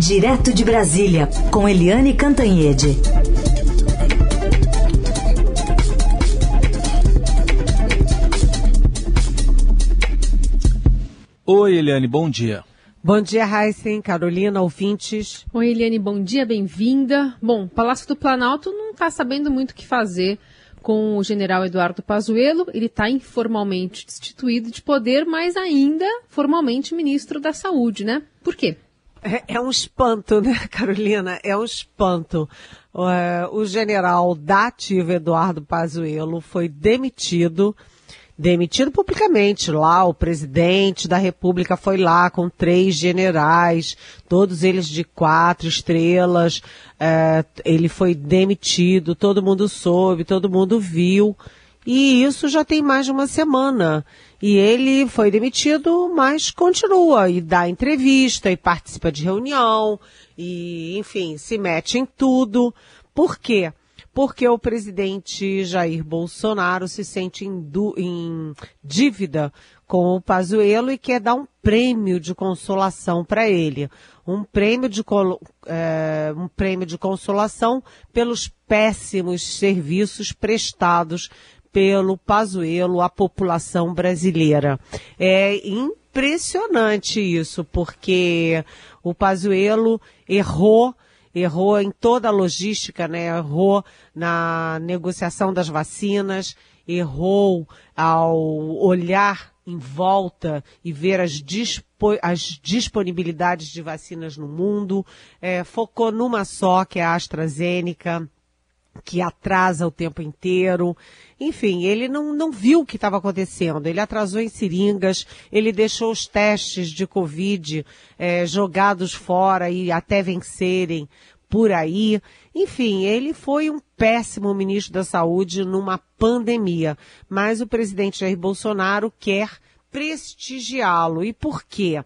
Direto de Brasília, com Eliane Cantanhede. Oi, Eliane, bom dia. Bom dia, Heisen, Carolina, ouvintes. Oi, Eliane, bom dia, bem-vinda. Bom, Palácio do Planalto não está sabendo muito o que fazer com o general Eduardo Pazuello. Ele está informalmente destituído de poder, mas ainda formalmente ministro da Saúde, né? Por quê? É, é um espanto, né, Carolina? É um espanto. Uh, o general da ativa Eduardo Pazuello foi demitido, demitido publicamente. Lá, o presidente da República foi lá com três generais, todos eles de quatro estrelas. Uh, ele foi demitido, todo mundo soube, todo mundo viu. E isso já tem mais de uma semana. E ele foi demitido, mas continua e dá entrevista e participa de reunião e, enfim, se mete em tudo. Por quê? Porque o presidente Jair Bolsonaro se sente em, em dívida com o Pazuello e quer dar um prêmio de consolação para ele. Um prêmio de, é, um prêmio de consolação pelos péssimos serviços prestados pelo Pazuello à população brasileira. É impressionante isso, porque o Pazuello errou errou em toda a logística, né? Errou na negociação das vacinas, errou ao olhar em volta e ver as, dispo as disponibilidades de vacinas no mundo, é, focou numa só, que é a AstraZeneca, que atrasa o tempo inteiro. Enfim, ele não, não viu o que estava acontecendo. Ele atrasou em seringas, ele deixou os testes de Covid é, jogados fora e até vencerem por aí. Enfim, ele foi um péssimo ministro da Saúde numa pandemia. Mas o presidente Jair Bolsonaro quer prestigiá-lo. E por quê?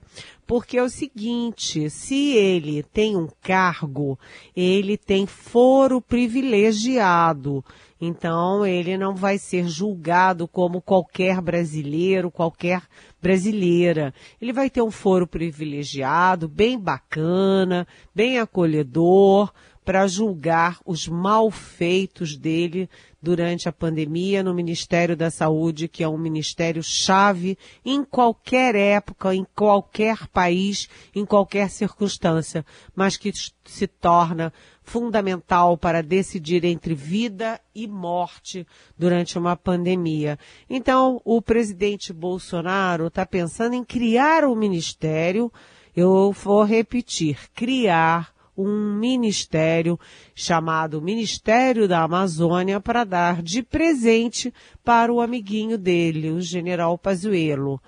Porque é o seguinte, se ele tem um cargo, ele tem foro privilegiado. Então, ele não vai ser julgado como qualquer brasileiro, qualquer brasileira. Ele vai ter um foro privilegiado, bem bacana, bem acolhedor, para julgar os malfeitos dele durante a pandemia no Ministério da Saúde, que é um ministério chave em qualquer época, em qualquer país, em qualquer circunstância, mas que se torna fundamental para decidir entre vida e morte durante uma pandemia. Então, o presidente Bolsonaro está pensando em criar um ministério, eu vou repetir, criar um ministério chamado Ministério da Amazônia para dar de presente para o amiguinho dele, o general Pazuello.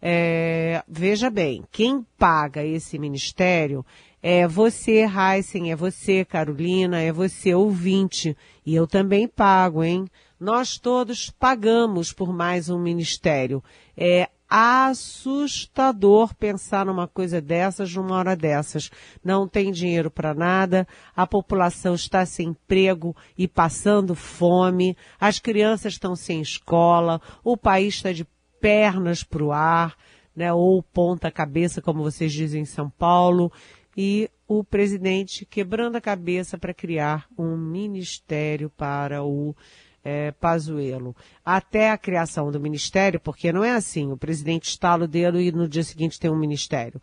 É, veja bem, quem paga esse ministério é você, Heisen, é você, Carolina, é você, ouvinte. E eu também pago, hein? Nós todos pagamos por mais um ministério. É assustador pensar numa coisa dessas numa hora dessas. Não tem dinheiro para nada, a população está sem emprego e passando fome, as crianças estão sem escola, o país está de pernas para o ar, né, ou ponta cabeça, como vocês dizem em São Paulo, e o presidente quebrando a cabeça para criar um ministério para o é, Pazuello, até a criação do ministério, porque não é assim, o presidente estala o dedo e no dia seguinte tem um ministério.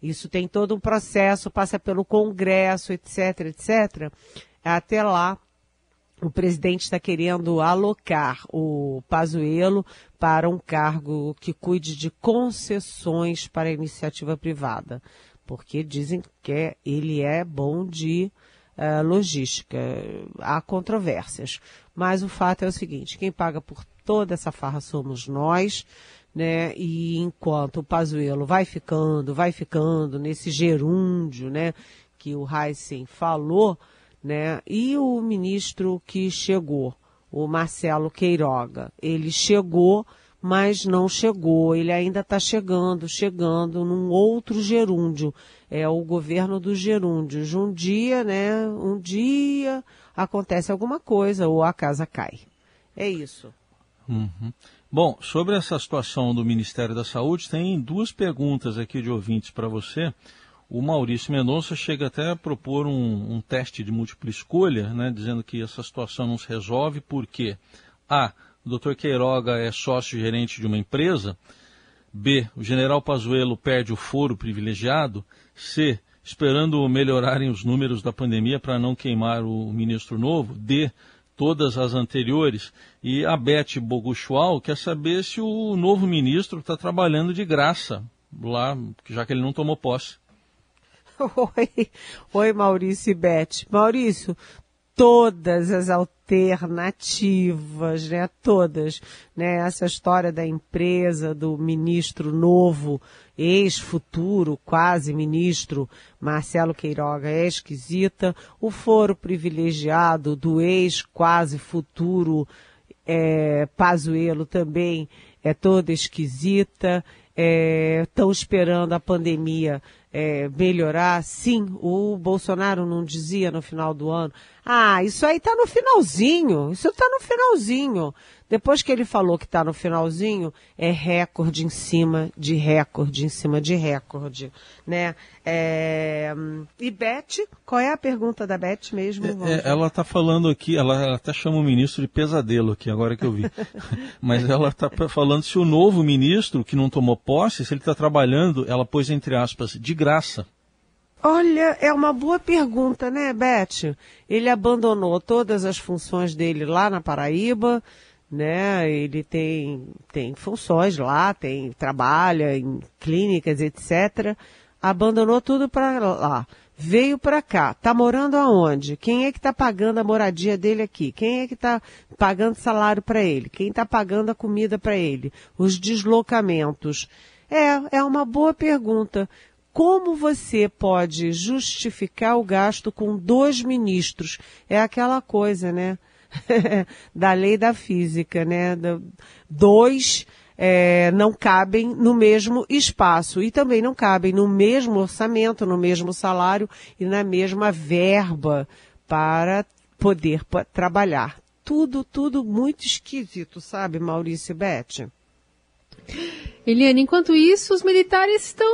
Isso tem todo um processo, passa pelo Congresso, etc, etc. Até lá, o presidente está querendo alocar o Pazuello para um cargo que cuide de concessões para a iniciativa privada, porque dizem que ele é bom de uh, logística. Há controvérsias. Mas o fato é o seguinte, quem paga por toda essa farra somos nós, né? E enquanto o Pazuello vai ficando, vai ficando nesse gerúndio, né? Que o Heisen falou, né? E o ministro que chegou, o Marcelo Queiroga, ele chegou mas não chegou. Ele ainda está chegando, chegando num outro gerúndio. É o governo dos gerúndios. Um dia, né? Um dia acontece alguma coisa ou a casa cai. É isso. Uhum. Bom, sobre essa situação do Ministério da Saúde, tem duas perguntas aqui de ouvintes para você. o Maurício Mendonça chega até a propor um, um teste de múltipla escolha, né, dizendo que essa situação não se resolve porque A. O. Queiroga é sócio-gerente de uma empresa. B. O general Pazuello perde o foro privilegiado. C. Esperando melhorarem os números da pandemia para não queimar o ministro novo. D. Todas as anteriores. E a Beth Boguchual quer saber se o novo ministro está trabalhando de graça lá, já que ele não tomou posse. Oi, oi Maurício e Beth. Maurício, todas as alternativas, né? Todas, né? Essa história da empresa, do ministro novo, ex-futuro, quase ministro, Marcelo Queiroga é esquisita. O foro privilegiado do ex-quase futuro é, Pazuello também é toda esquisita. Estão é, esperando a pandemia é, melhorar. Sim, o Bolsonaro não dizia no final do ano. Ah, isso aí está no finalzinho. Isso está no finalzinho. Depois que ele falou que está no finalzinho, é recorde em cima de recorde, em cima de recorde, né? É... E Beth, qual é a pergunta da Beth mesmo? É, é ela está falando aqui, ela, ela, até chama o ministro de pesadelo aqui, agora que eu vi. Mas ela está falando se o novo ministro, que não tomou posse, se ele está trabalhando, ela pôs entre aspas, de graça. Olha, é uma boa pergunta, né, Beth? Ele abandonou todas as funções dele lá na Paraíba, né? Ele tem, tem funções lá, tem trabalha em clínicas, etc. Abandonou tudo para lá. Veio para cá. Tá morando aonde? Quem é que está pagando a moradia dele aqui? Quem é que está pagando salário para ele? Quem está pagando a comida para ele? Os deslocamentos. É, é uma boa pergunta. Como você pode justificar o gasto com dois ministros? É aquela coisa, né? da lei da física, né? Dois é, não cabem no mesmo espaço e também não cabem no mesmo orçamento, no mesmo salário e na mesma verba para poder trabalhar. Tudo, tudo muito esquisito, sabe, Maurício Bete? Eliane, enquanto isso, os militares estão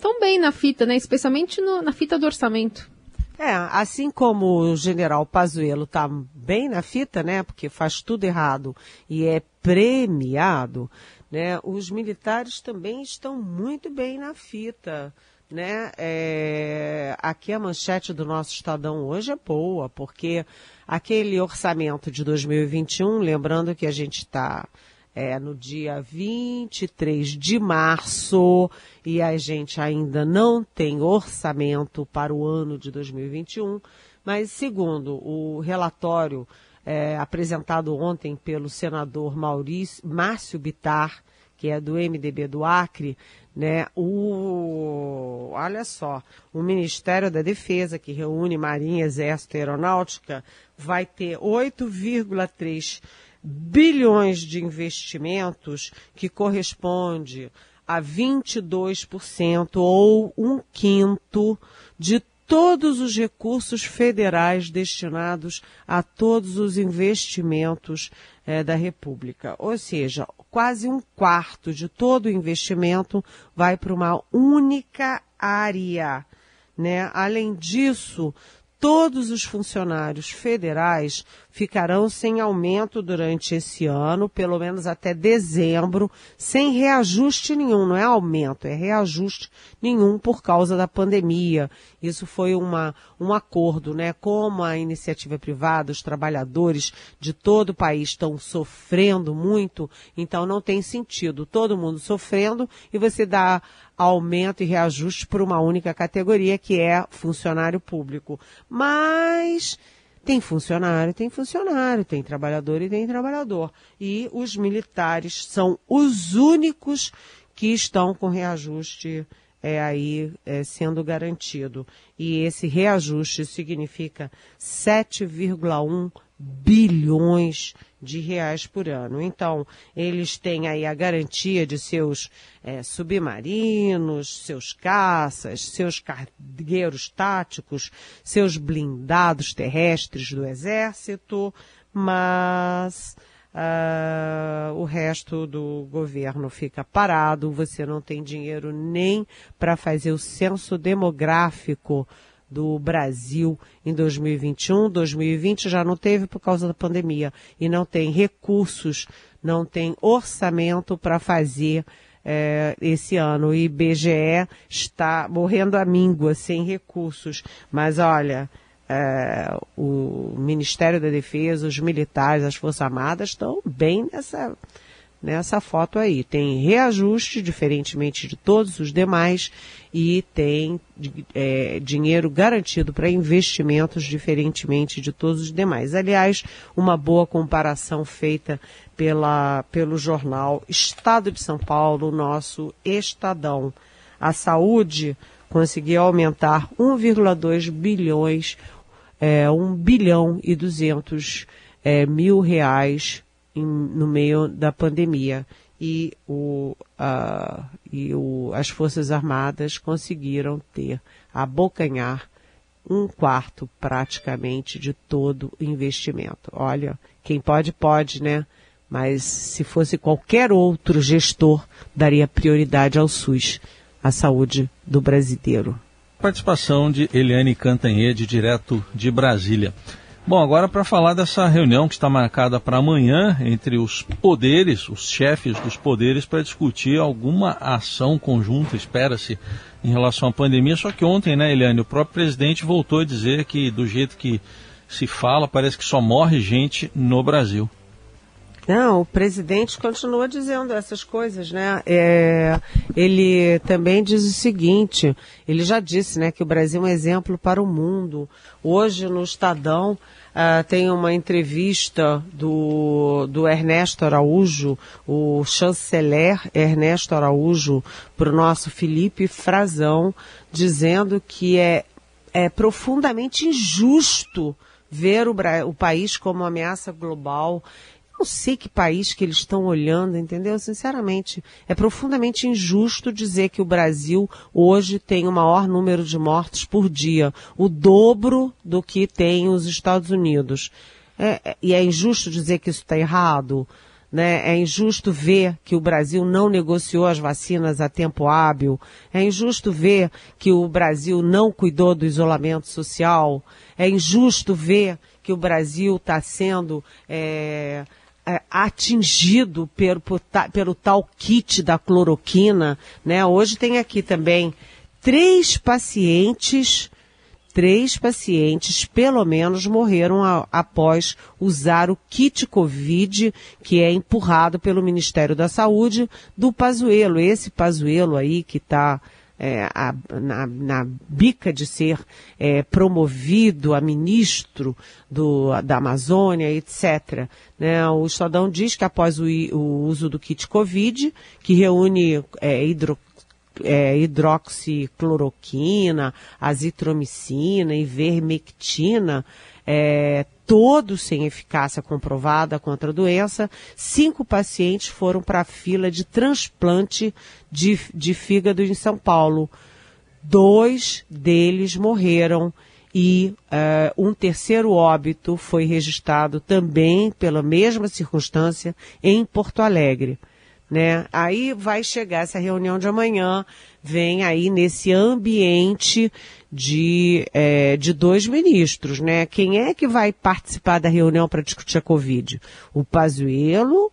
tão bem na fita, né? Especialmente no, na fita do orçamento. É, assim como o general Pazuello está bem na fita, né, porque faz tudo errado e é premiado, né, os militares também estão muito bem na fita, né, é, aqui a manchete do nosso Estadão hoje é boa, porque aquele orçamento de 2021, lembrando que a gente está é, no dia 23 de março e a gente ainda não tem orçamento para o ano de 2021, mas segundo o relatório é, apresentado ontem pelo senador Maurício, Márcio Bitar, que é do MDB do Acre, né, o, olha só, o Ministério da Defesa, que reúne Marinha, Exército e Aeronáutica, vai ter 8,3 bilhões de investimentos, que corresponde a 22% ou um quinto de todos os recursos federais destinados a todos os investimentos é, da República. Ou seja, quase um quarto de todo o investimento vai para uma única área. Né? Além disso, todos os funcionários federais ficarão sem aumento durante esse ano, pelo menos até dezembro, sem reajuste nenhum, não é aumento, é reajuste nenhum por causa da pandemia. Isso foi uma, um acordo, né? Como a iniciativa privada, os trabalhadores de todo o país estão sofrendo muito, então não tem sentido todo mundo sofrendo e você dá aumento e reajuste por uma única categoria, que é funcionário público. Mas tem funcionário, tem funcionário, tem trabalhador e tem trabalhador. E os militares são os únicos que estão com reajuste é, aí é, sendo garantido. E esse reajuste significa 7,1 bilhões de reais por ano. Então, eles têm aí a garantia de seus é, submarinos, seus caças, seus cargueiros táticos, seus blindados terrestres do exército, mas Uh, o resto do governo fica parado, você não tem dinheiro nem para fazer o censo demográfico do Brasil em 2021. 2020 já não teve por causa da pandemia e não tem recursos, não tem orçamento para fazer é, esse ano. O IBGE está morrendo a míngua, sem recursos. Mas olha, é, o Ministério da Defesa, os militares, as Forças Armadas estão bem nessa, nessa foto aí. Tem reajuste, diferentemente de todos os demais, e tem é, dinheiro garantido para investimentos, diferentemente de todos os demais. Aliás, uma boa comparação feita pela, pelo jornal Estado de São Paulo, nosso Estadão. A saúde conseguiu aumentar 1,2 bilhões é, 1 bilhão e 200 é, mil reais em, no meio da pandemia. E, o, a, e o, as Forças Armadas conseguiram ter, abocanhar, um quarto praticamente de todo o investimento. Olha, quem pode, pode, né? Mas se fosse qualquer outro gestor, daria prioridade ao SUS, à saúde do brasileiro participação de Eliane Cantanhede, direto de Brasília. Bom, agora para falar dessa reunião que está marcada para amanhã entre os poderes, os chefes dos poderes, para discutir alguma ação conjunta, espera-se, em relação à pandemia. Só que ontem, né, Eliane, o próprio presidente voltou a dizer que, do jeito que se fala, parece que só morre gente no Brasil. Não, o presidente continua dizendo essas coisas, né? É, ele também diz o seguinte, ele já disse, né, que o Brasil é um exemplo para o mundo. Hoje no Estadão uh, tem uma entrevista do, do Ernesto Araújo, o chanceler Ernesto Araújo, para o nosso Felipe Frazão, dizendo que é, é profundamente injusto ver o, o país como ameaça global não sei que país que eles estão olhando, entendeu? Sinceramente, é profundamente injusto dizer que o Brasil hoje tem o maior número de mortes por dia, o dobro do que tem os Estados Unidos. É, é e é injusto dizer que isso está errado. Né? É injusto ver que o Brasil não negociou as vacinas a tempo hábil. É injusto ver que o Brasil não cuidou do isolamento social. É injusto ver que o Brasil está sendo é, atingido pelo, pelo tal kit da cloroquina, né? Hoje tem aqui também três pacientes, três pacientes, pelo menos, morreram a, após usar o kit Covid, que é empurrado pelo Ministério da Saúde do Pazuelo. Esse Pazuelo aí que está é, a, na, na, bica de ser é, promovido a ministro do, da Amazônia, etc. Né? O Estadão diz que após o, o uso do kit Covid, que reúne é, hidro, é, hidroxicloroquina, azitromicina e vermectina, é, todos sem eficácia comprovada contra a doença, cinco pacientes foram para a fila de transplante de, de fígado em São Paulo. Dois deles morreram e uh, um terceiro óbito foi registrado também pela mesma circunstância em Porto Alegre. Né? Aí vai chegar essa reunião de amanhã, vem aí nesse ambiente de, é, de dois ministros, né? Quem é que vai participar da reunião para discutir a Covid? O Pazuello,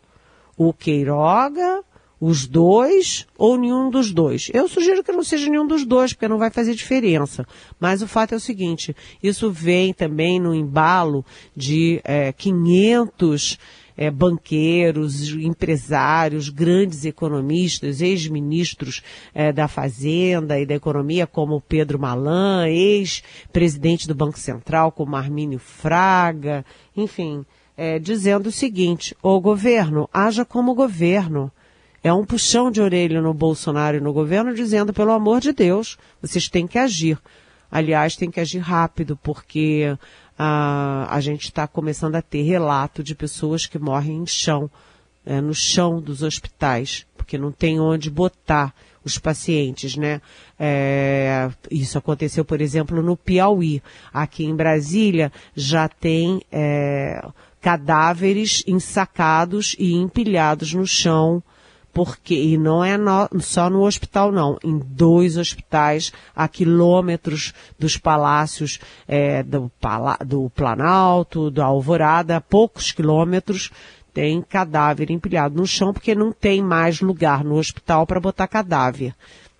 o Queiroga, os dois ou nenhum dos dois? Eu sugiro que não seja nenhum dos dois, porque não vai fazer diferença. Mas o fato é o seguinte, isso vem também no embalo de é, 500 é, banqueiros, empresários, grandes economistas, ex-ministros é, da Fazenda e da Economia, como Pedro Malan, ex-presidente do Banco Central, como Armínio Fraga, enfim, é, dizendo o seguinte: o governo, haja como governo. É um puxão de orelha no Bolsonaro e no governo, dizendo, pelo amor de Deus, vocês têm que agir. Aliás, tem que agir rápido, porque a, a gente está começando a ter relato de pessoas que morrem em chão, é, no chão dos hospitais, porque não tem onde botar os pacientes, né? É, isso aconteceu, por exemplo, no Piauí. Aqui em Brasília já tem é, cadáveres ensacados e empilhados no chão, porque, e não é no, só no hospital não, em dois hospitais a quilômetros dos palácios é, do, do Planalto, da Alvorada, a poucos quilômetros, tem cadáver empilhado no chão porque não tem mais lugar no hospital para botar cadáver.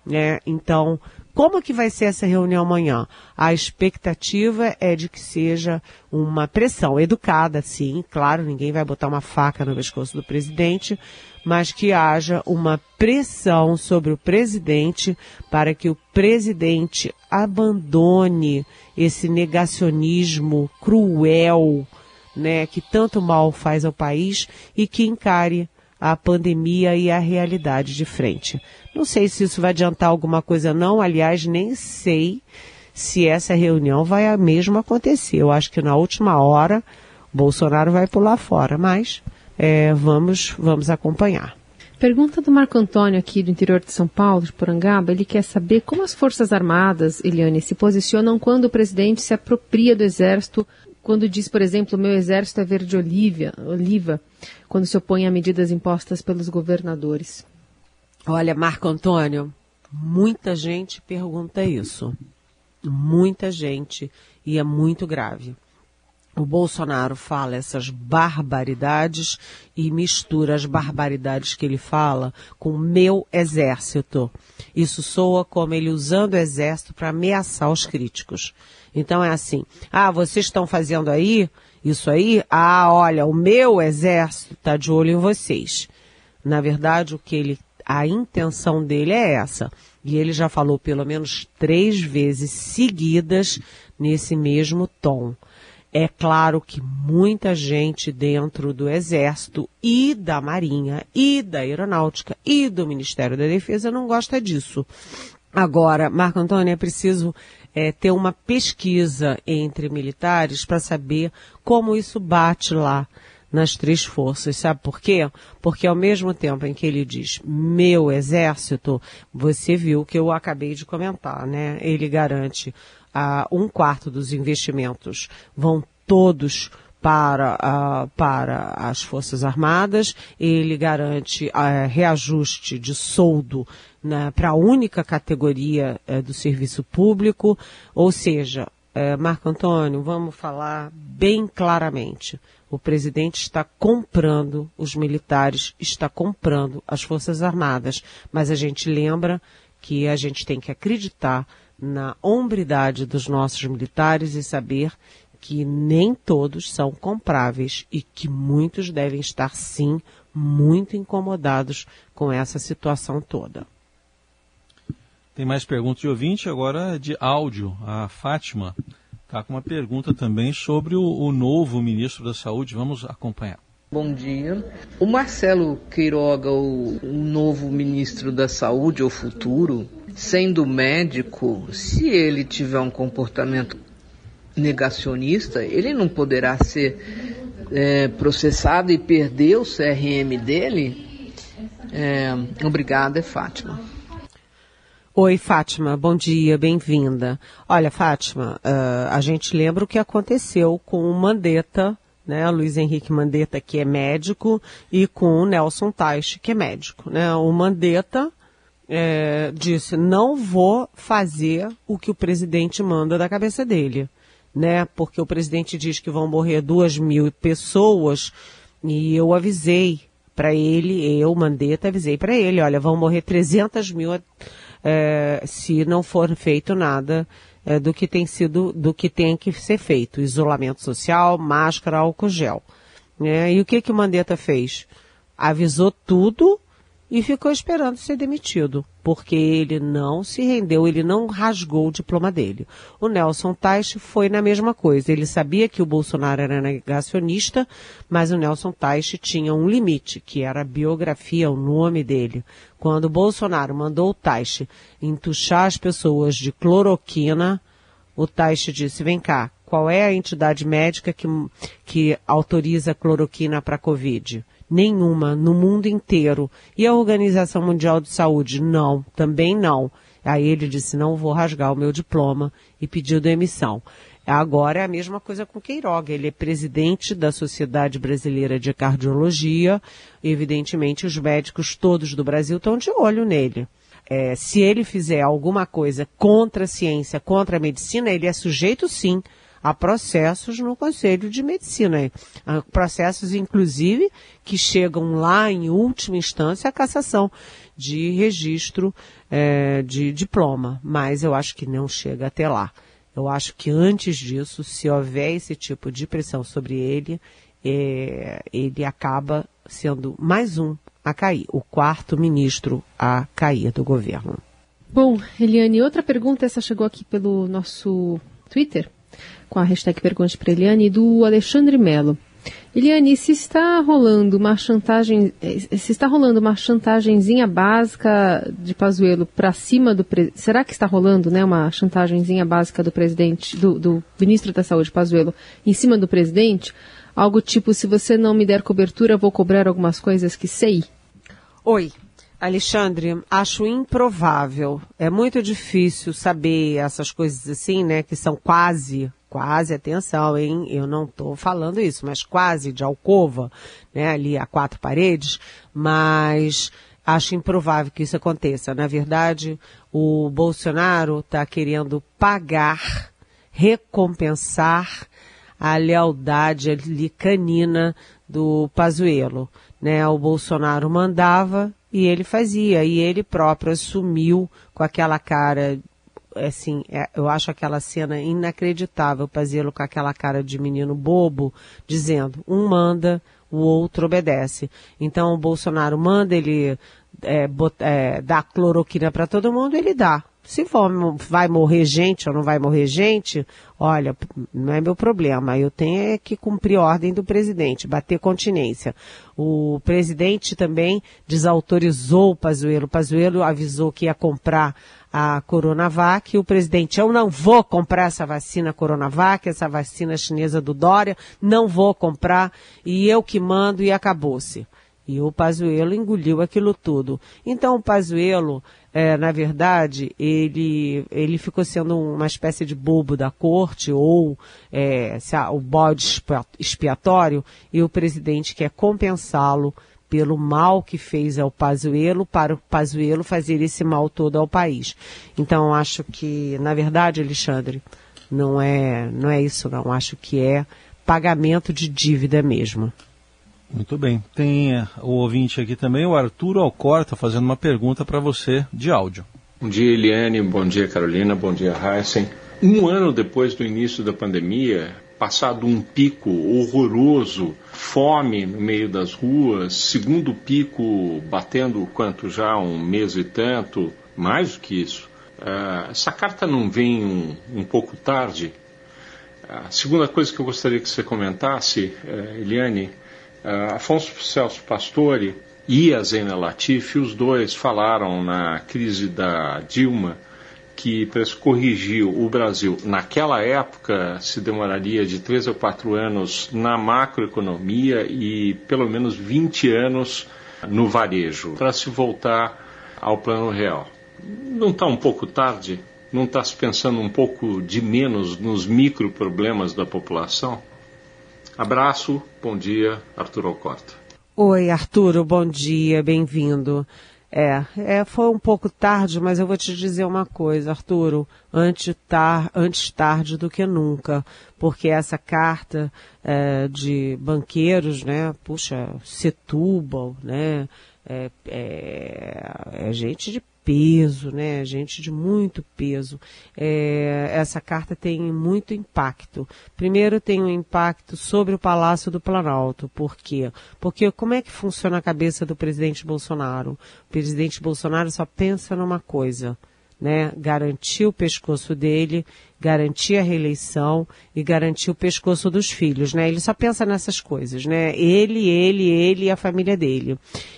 Né? Então, como que vai ser essa reunião amanhã? A expectativa é de que seja uma pressão educada, sim, claro, ninguém vai botar uma faca no pescoço do presidente, mas que haja uma pressão sobre o presidente para que o presidente abandone esse negacionismo cruel, né, que tanto mal faz ao país e que encare a pandemia e a realidade de frente. Não sei se isso vai adiantar alguma coisa não, aliás, nem sei se essa reunião vai mesmo acontecer. Eu acho que na última hora Bolsonaro vai pular fora, mas é, vamos, vamos acompanhar. Pergunta do Marco Antônio aqui do interior de São Paulo, de Porangaba. Ele quer saber como as Forças Armadas, Eliane, se posicionam quando o presidente se apropria do Exército, quando diz, por exemplo, meu Exército é verde oliva, oliva quando se opõe a medidas impostas pelos governadores? Olha, Marco Antônio, muita gente pergunta isso. Muita gente. E é muito grave. O Bolsonaro fala essas barbaridades e mistura as barbaridades que ele fala com meu exército. Isso soa como ele usando o exército para ameaçar os críticos. Então é assim: ah, vocês estão fazendo aí isso aí, ah, olha, o meu exército está de olho em vocês. Na verdade, o que ele, a intenção dele é essa. E ele já falou pelo menos três vezes seguidas nesse mesmo tom. É claro que muita gente dentro do Exército e da Marinha e da Aeronáutica e do Ministério da Defesa não gosta disso. Agora, Marco Antônio, é preciso é, ter uma pesquisa entre militares para saber como isso bate lá nas três forças. Sabe por quê? Porque ao mesmo tempo em que ele diz meu exército, você viu que eu acabei de comentar, né? Ele garante ah, um quarto dos investimentos vão todos para, uh, para as Forças Armadas, ele garante uh, reajuste de soldo né, para a única categoria uh, do serviço público, ou seja, uh, Marco Antônio, vamos falar bem claramente. O presidente está comprando os militares, está comprando as Forças Armadas, mas a gente lembra que a gente tem que acreditar na hombridade dos nossos militares e saber que nem todos são compráveis e que muitos devem estar, sim, muito incomodados com essa situação toda. Tem mais perguntas de ouvinte, agora de áudio. A Fátima está com uma pergunta também sobre o, o novo ministro da Saúde. Vamos acompanhar. Bom dia. O Marcelo Queiroga, o, o, novo ministro da Saúde, ou futuro, sendo médico, se ele tiver um comportamento negacionista, ele não poderá ser é, processado e perder o CRM dele? É, obrigada, é Fátima. Oi, Fátima, bom dia, bem-vinda. Olha, Fátima, uh, a gente lembra o que aconteceu com o Mandetta, né, Luiz Henrique Mandetta, que é médico, e com o Nelson Teich, que é médico. Né? O Mandetta é, disse, não vou fazer o que o presidente manda da cabeça dele né? Porque o presidente diz que vão morrer duas mil pessoas e eu avisei para ele, eu, Mandetta, avisei para ele, olha, vão morrer 300 mil é, se não for feito nada é, do que tem sido, do que tem que ser feito, isolamento social, máscara, álcool gel. Né? E o que que o Mandetta fez? Avisou tudo e ficou esperando ser demitido, porque ele não se rendeu, ele não rasgou o diploma dele. O Nelson Teich foi na mesma coisa. Ele sabia que o Bolsonaro era negacionista, mas o Nelson Teich tinha um limite, que era a biografia, o nome dele. Quando o Bolsonaro mandou o Teich entuchar as pessoas de cloroquina, o Teich disse, vem cá, qual é a entidade médica que, que autoriza cloroquina para Covid? Nenhuma, no mundo inteiro. E a Organização Mundial de Saúde? Não, também não. Aí ele disse, não vou rasgar o meu diploma e pediu demissão. Agora é a mesma coisa com Queiroga. Ele é presidente da Sociedade Brasileira de Cardiologia. Evidentemente, os médicos todos do Brasil estão de olho nele. É, se ele fizer alguma coisa contra a ciência, contra a medicina, ele é sujeito sim a processos no Conselho de Medicina. Processos, inclusive, que chegam lá em última instância à cassação de registro é, de diploma. Mas eu acho que não chega até lá. Eu acho que antes disso, se houver esse tipo de pressão sobre ele, é, ele acaba sendo mais um a cair, o quarto ministro a cair do governo. Bom, Eliane, outra pergunta, essa chegou aqui pelo nosso Twitter, com a hashtag Pergunte para Eliane, do Alexandre Melo. Eliane, se está rolando uma chantagem, eh, se está rolando uma chantagemzinha básica de Pazuello para cima do será que está rolando, né, uma chantagemzinha básica do presidente, do, do ministro da Saúde Pazuello em cima do presidente? Algo tipo, se você não me der cobertura, vou cobrar algumas coisas que sei? Oi, Alexandre, acho improvável. É muito difícil saber essas coisas assim, né, que são quase quase, atenção, hein? Eu não estou falando isso, mas quase de alcova, né? Ali a quatro paredes, mas acho improvável que isso aconteça. Na verdade, o Bolsonaro está querendo pagar, recompensar a lealdade ali canina do Pazuello, né? O Bolsonaro mandava e ele fazia, e ele próprio assumiu com aquela cara assim, é, eu acho aquela cena inacreditável, Pazuello com aquela cara de menino bobo, dizendo, um manda, o outro obedece. Então o Bolsonaro manda ele é, é, cloroquina para todo mundo, ele dá. Se for, vai morrer gente ou não vai morrer gente, olha, não é meu problema. Eu tenho é que cumprir ordem do presidente, bater continência. O presidente também desautorizou o Pazuello. O Pazuello avisou que ia comprar a Coronavac. O presidente, eu não vou comprar essa vacina Coronavac, essa vacina chinesa do Dória, não vou comprar, e eu que mando e acabou-se. E o Pazuello engoliu aquilo tudo. Então o Pazuello, é, na verdade, ele, ele ficou sendo uma espécie de bobo da corte ou é, o bode expiatório e o presidente quer compensá-lo pelo mal que fez ao Pazuello para o Pazuello fazer esse mal todo ao país. Então acho que, na verdade, Alexandre, não é, não é isso não. Acho que é pagamento de dívida mesmo. Muito bem. Tem uh, o ouvinte aqui também, o Arturo Alcorta, fazendo uma pergunta para você de áudio. Bom dia, Eliane. Bom dia, Carolina. Bom dia, Heisen. Um ano depois do início da pandemia, passado um pico horroroso, fome no meio das ruas, segundo pico batendo quanto já um mês e tanto, mais do que isso. Uh, essa carta não vem um, um pouco tarde? A segunda coisa que eu gostaria que você comentasse, uh, Eliane, uh, Afonso Celso Pastore e a Zena Latifi, os dois falaram na crise da Dilma que corrigir o Brasil naquela época se demoraria de três ou quatro anos na macroeconomia e pelo menos 20 anos no varejo para se voltar ao plano real. Não está um pouco tarde? Não está se pensando um pouco de menos nos micro problemas da população? Abraço, bom dia, Arthur Alcorta. Oi, Arturo, bom dia, bem-vindo. É, é, foi um pouco tarde, mas eu vou te dizer uma coisa, Arturo, antes, tar, antes tarde do que nunca, porque essa carta é, de banqueiros, né, puxa, Setúbal, né, é, é, é gente de peso, né? Gente de muito peso. É, essa carta tem muito impacto. Primeiro tem um impacto sobre o Palácio do Planalto. Por quê? Porque como é que funciona a cabeça do presidente Bolsonaro? O presidente Bolsonaro só pensa numa coisa né, garantir o pescoço dele, garantir a reeleição e garantir o pescoço dos filhos, né? Ele só pensa nessas coisas, né? Ele, ele, ele e a família dele.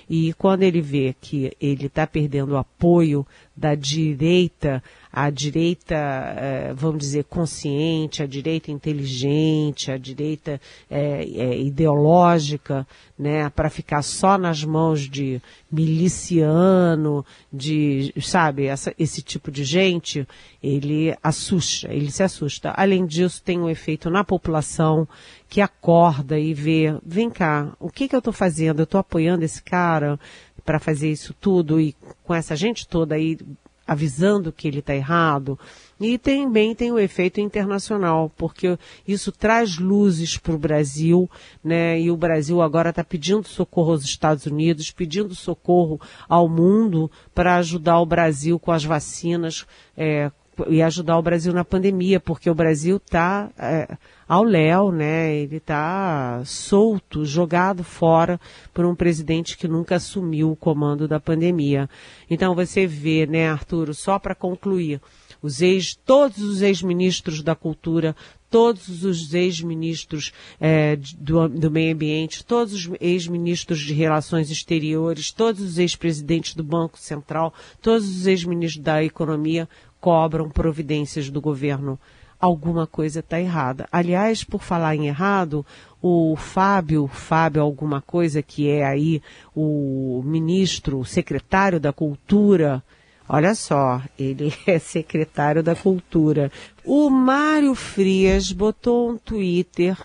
E quando ele vê que ele está perdendo o apoio da direita a direita, eh, vamos dizer, consciente, a direita inteligente, a direita eh, eh, ideológica, né, para ficar só nas mãos de miliciano, de, sabe, essa, esse tipo de gente, ele assusta, ele se assusta. Além disso, tem um efeito na população que acorda e vê, vem cá, o que que eu estou fazendo? Eu estou apoiando esse cara para fazer isso tudo e com essa gente toda aí avisando que ele está errado. E também tem o efeito internacional, porque isso traz luzes para o Brasil, né? E o Brasil agora está pedindo socorro aos Estados Unidos, pedindo socorro ao mundo para ajudar o Brasil com as vacinas é, e ajudar o Brasil na pandemia, porque o Brasil está é, ao léu, né? Ele está solto, jogado fora por um presidente que nunca assumiu o comando da pandemia. Então você vê, né, Arturo, só para concluir, os ex, todos os ex-ministros da cultura, todos os ex-ministros é, do, do, meio ambiente, todos os ex-ministros de relações exteriores, todos os ex-presidentes do Banco Central, todos os ex-ministros da economia cobram providências do governo alguma coisa está errada. Aliás, por falar em errado, o Fábio, Fábio alguma coisa, que é aí o ministro, o secretário da Cultura, olha só, ele é secretário da Cultura. O Mário Frias botou um Twitter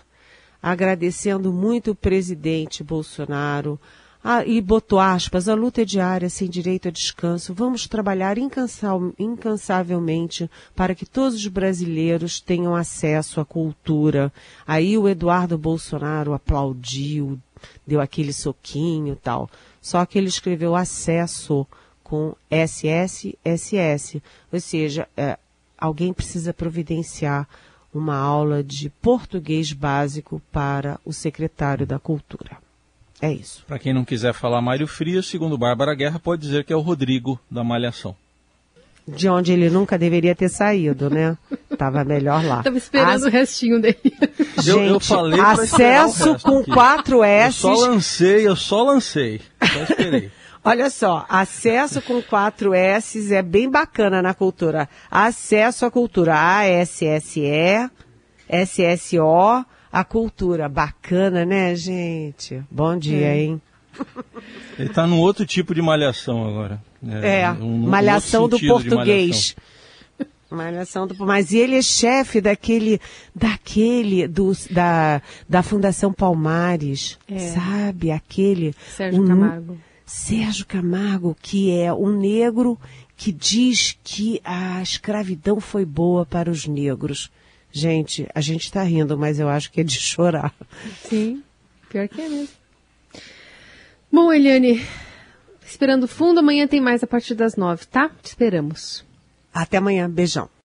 agradecendo muito o presidente Bolsonaro, ah, e botou aspas, a luta é diária, sem direito a descanso. Vamos trabalhar incansavelmente para que todos os brasileiros tenham acesso à cultura. Aí o Eduardo Bolsonaro aplaudiu, deu aquele soquinho e tal. Só que ele escreveu acesso com SSSS. Ou seja, é, alguém precisa providenciar uma aula de português básico para o secretário da Cultura. É isso. Para quem não quiser falar Mário Frias, segundo Bárbara Guerra, pode dizer que é o Rodrigo da Malhação. De onde ele nunca deveria ter saído, né? Tava melhor lá. Tava esperando As... o restinho dele. Gente, eu, eu falei acesso com aqui. quatro S. Eu só lancei, eu só lancei. Só esperei. Olha só, acesso com quatro S é bem bacana na cultura. Acesso à cultura. A-S-S-E, S-S-O, a cultura. Bacana, né, gente? Bom dia, é. hein? Ele está num outro tipo de malhação agora. É, é um, malhação um do português. Malhação do, mas ele é chefe daquele, daquele, do, da, da Fundação Palmares, é. sabe? Aquele. Sérgio um, Camargo. Sérgio Camargo, que é um negro que diz que a escravidão foi boa para os negros. Gente, a gente está rindo, mas eu acho que é de chorar. Sim, pior que é mesmo. Bom, Eliane, esperando fundo, amanhã tem mais a partir das nove, tá? Te esperamos. Até amanhã, beijão.